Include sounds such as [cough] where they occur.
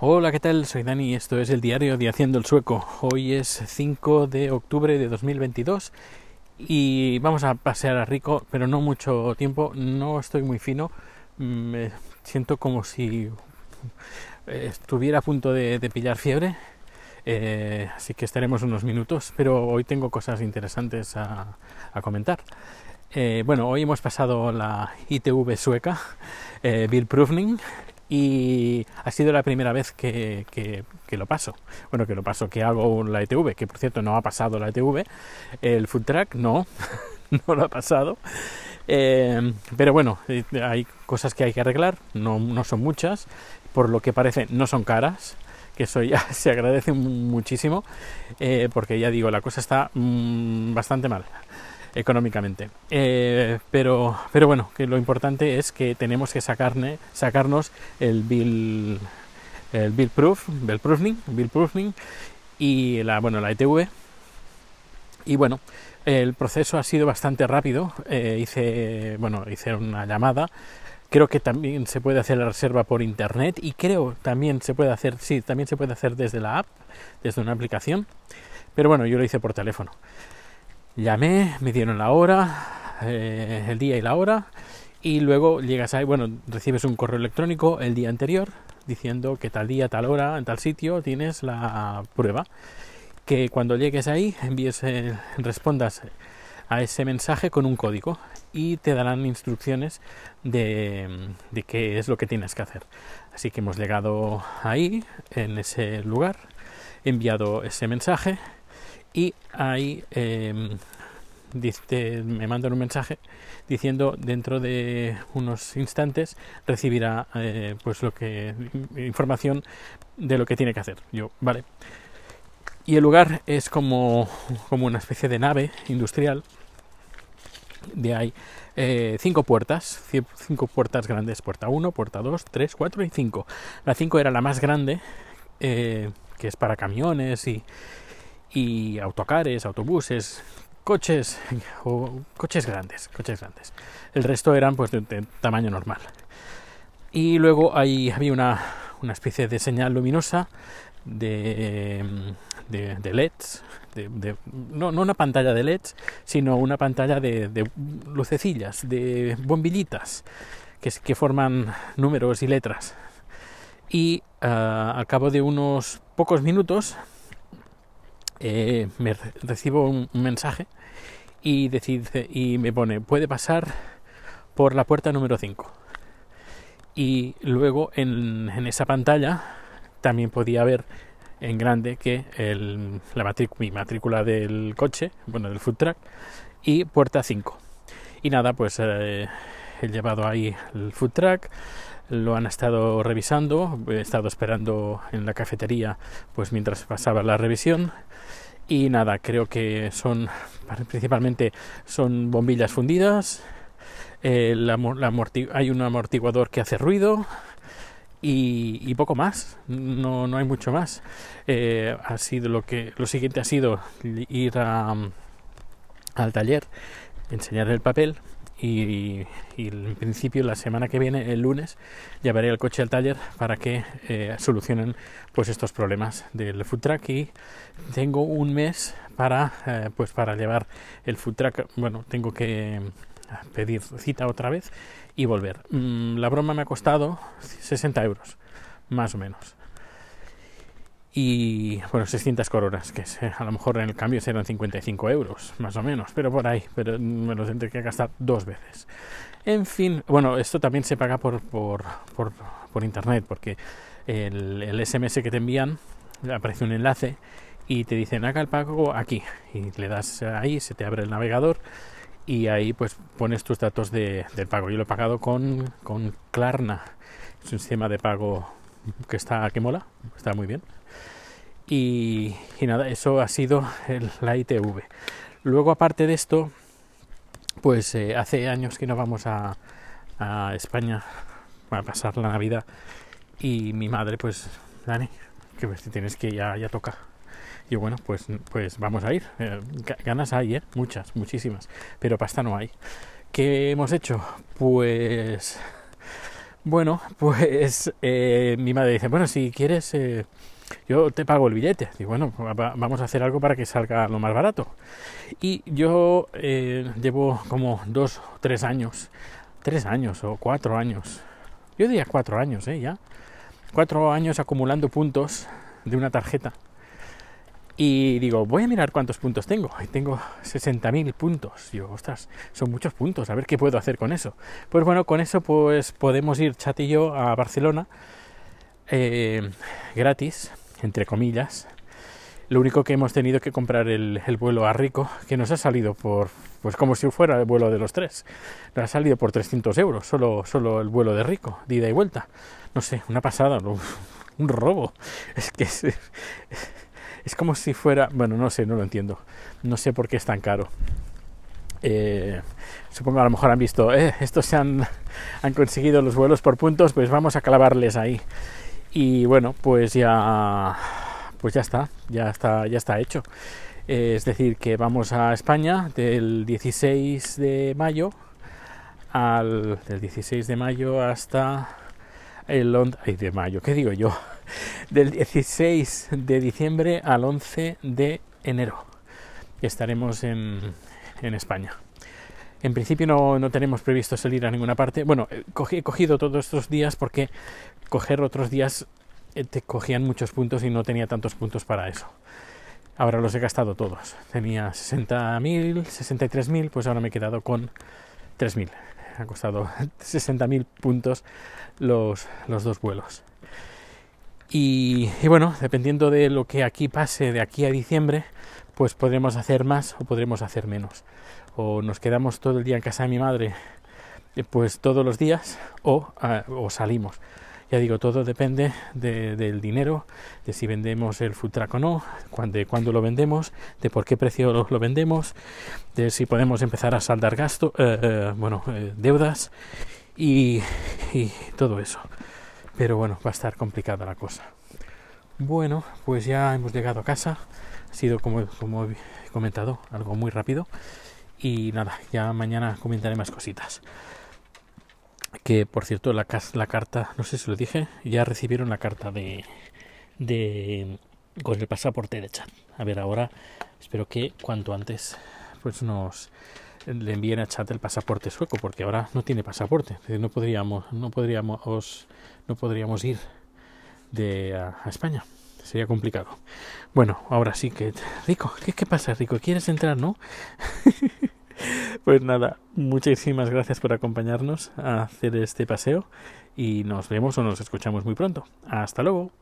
Hola, ¿qué tal? Soy Dani y esto es el diario de Haciendo el Sueco. Hoy es 5 de octubre de 2022 y vamos a pasear a Rico, pero no mucho tiempo. No estoy muy fino. Me siento como si estuviera a punto de, pillar fiebre. Eh, así que estaremos unos minutos, pero hoy tengo cosas interesantes a, comentar. Eh, bueno, hoy hemos pasado la ITV sueca, eh, Bill Prufning, y ha sido la primera vez que, que, lo paso. Bueno, que lo paso, que hago la ETV, que por cierto no ha pasado la ETV. El food track no, [laughs] no lo ha pasado. Eh, pero bueno, eh, hay cosas que hay que arreglar, no, no son muchas, por lo que parece no son caras, que eso ya [laughs] se agradece muchísimo, eh, porque ya digo, la cosa está mm, bastante mal económicamente. Eh, pero, pero bueno, que lo importante es que tenemos que sacarne, sacarnos el bill, el bill proof, bill proofing, bill proofing y la, bueno, la ETV. Y bueno, el proceso ha sido bastante rápido. Eh, hice, bueno, hice una llamada. Creo que también se puede hacer la reserva por internet y creo también se puede hacer, sí, también se puede hacer desde la app, desde una aplicación. Pero bueno, yo lo hice por teléfono. Llamé, me dieron la hora, eh, el día y la hora, y luego llegas ahí, bueno, recibes un correo electrónico el día anterior diciendo que tal día, tal hora, en tal sitio tienes la prueba. Que cuando llegues ahí envíes, eh, respondas a ese mensaje con un código y te darán instrucciones de, de, qué es lo que tienes que hacer. Así que hemos llegado ahí, en ese lugar, enviado ese mensaje y ahí em, me mandan un mensaje diciendo dentro de unos instantes recibirá eh, pues lo que información de lo que tiene que hacer. Yo vale. Y el lugar es como, como una especie de nave industrial. De ahí eh, cinco puertas, cinco puertas grandes, puerta 1, puerta 2, 3, 4 y 5. La 5 era la más grande, eh, que es para camiones y, y autocares, autobuses, coches [laughs] o coches grandes, coches grandes. El resto eran pues de, tamaño normal. Y luego ahí había una, una especie de señal luminosa de, de, LEDs, de, no, no, una pantalla de LEDs, sino una pantalla de, lucecillas, de bombillitas que, que forman números y letras. Y uh, al cabo de unos pocos minutos eh, me recibo un, mensaje y, decide, y me pone, puede pasar por la puerta número 5. Y luego en, esa pantalla también podía ver en grande que el, la mi matrícula del coche, bueno, del food truck, y puerta 5. Y nada, pues eh, he llevado ahí el food truck, lo han estado revisando, he estado esperando en la cafetería pues mientras pasaba la revisión y nada, creo que son principalmente son bombillas fundidas, eh, hay un amortiguador que hace ruido y, poco más, no, no hay mucho más. Eh, ha sido lo que lo siguiente ha sido ir al taller, enseñar el papel y, en principio la semana que viene, el lunes, llevaré el coche al taller para que eh, solucionen pues estos problemas del food truck. Y tengo un mes para eh, pues para llevar el food truck. Bueno tengo que pedir cita otra vez y volver. Mm, la broma me ha costado 60 euros más o menos y bueno, 600 coronas, que a lo mejor en el cambio serán 55 euros, más o menos, pero por ahí, pero me lo tendré que gastar dos veces. En fin, bueno, esto también se paga por, por, por, por internet, porque el, el, SMS que te envían aparece un enlace y te dicen haga el pago aquí, y le das ahí, se te abre el navegador y ahí pues pones tus datos de, del pago. Yo lo he pagado con, con Klarna, es un sistema de pago que está que mola, está muy bien. Y, nada, eso ha sido la ITV. Luego, aparte de esto, pues eh, hace años que no vamos a, a España a pasar la Navidad y mi madre, pues, Dani, que tienes que ya, ya toca. Y bueno, pues, pues vamos a ir. Eh, ganas hay, ¿eh? Muchas, muchísimas. Pero pasta no hay. ¿Qué hemos hecho? Pues Bueno, pues mi madre dice, bueno, si quieres, yo te pago el billete. Y bueno, vamos a hacer algo para que salga lo más barato. Y yo eh, llevo como dos tres años, tres años o cuatro años, yo diría cuatro años, ¿eh? Ya. Cuatro años acumulando puntos de una tarjeta. Y digo, voy a mirar cuántos puntos tengo. Y tengo 60.000 puntos. Digo, ostras, son muchos puntos. A ver qué puedo hacer con eso. Pues bueno, con eso pues podemos ir Chat y yo a Barcelona eh, gratis, entre comillas. Lo único que hemos tenido que comprar el, el, vuelo a Rico, que nos ha salido por, pues como si fuera el vuelo de los tres. Nos ha salido por 300 euros, solo, solo el vuelo de Rico, de ida y vuelta. No sé, una pasada, [laughs] un robo. Es que es, es como si fuera, bueno, no sé, no lo entiendo. No sé por qué es tan caro. Eh, supongo a lo mejor han visto, eh, estos se han, han conseguido los vuelos por puntos, pues vamos a clavarles ahí. Y bueno, pues ya pues ya está, ya está, ya está hecho. es decir, que vamos a España del 16 de mayo al del 16 de mayo hasta el 11 de mayo, ¿qué digo yo? Del 16 de diciembre al 11 de enero. Estaremos en, en España. En principio no, no, tenemos previsto salir a ninguna parte. Bueno, he cogido todos estos días porque coger otros días eh, te cogían muchos puntos y no tenía tantos puntos para eso. Ahora los he gastado todos. Tenía 60.000, 63.000, pues ahora me he quedado con 3.000. Ha costado [laughs] 60.000 puntos los, los dos vuelos. Y, y, bueno, dependiendo de lo que aquí pase de aquí a diciembre, pues podremos hacer más o podremos hacer menos. O nos quedamos todo el día en casa de mi madre, eh, pues todos los días, o, uh, o salimos. Ya digo, todo depende de, del dinero, de si vendemos el truck o no, de cuándo lo vendemos, de por qué precio lo, vendemos, de si podemos empezar a saldar gasto, eh, eh, bueno, deudas y, y todo eso. Pero bueno, va a estar complicada la cosa. Bueno, pues ya hemos llegado a casa. Ha sido, como, he comentado, algo muy rápido. Y nada, ya mañana comentaré más cositas que por cierto la, la carta, no sé si lo dije, ya recibieron la carta de, de con el pasaporte de chat. A ver, ahora espero que cuanto antes pues nos le envíen a chat el pasaporte sueco porque ahora no tiene pasaporte, no podríamos no podríamos no podríamos ir de a España. Sería complicado. Bueno, ahora sí que Rico, ¿qué, pasa, Rico? ¿Quieres entrar, no? [laughs] Pues nada, muchísimas gracias por acompañarnos a hacer este paseo y nos vemos o nos escuchamos muy pronto. Hasta luego.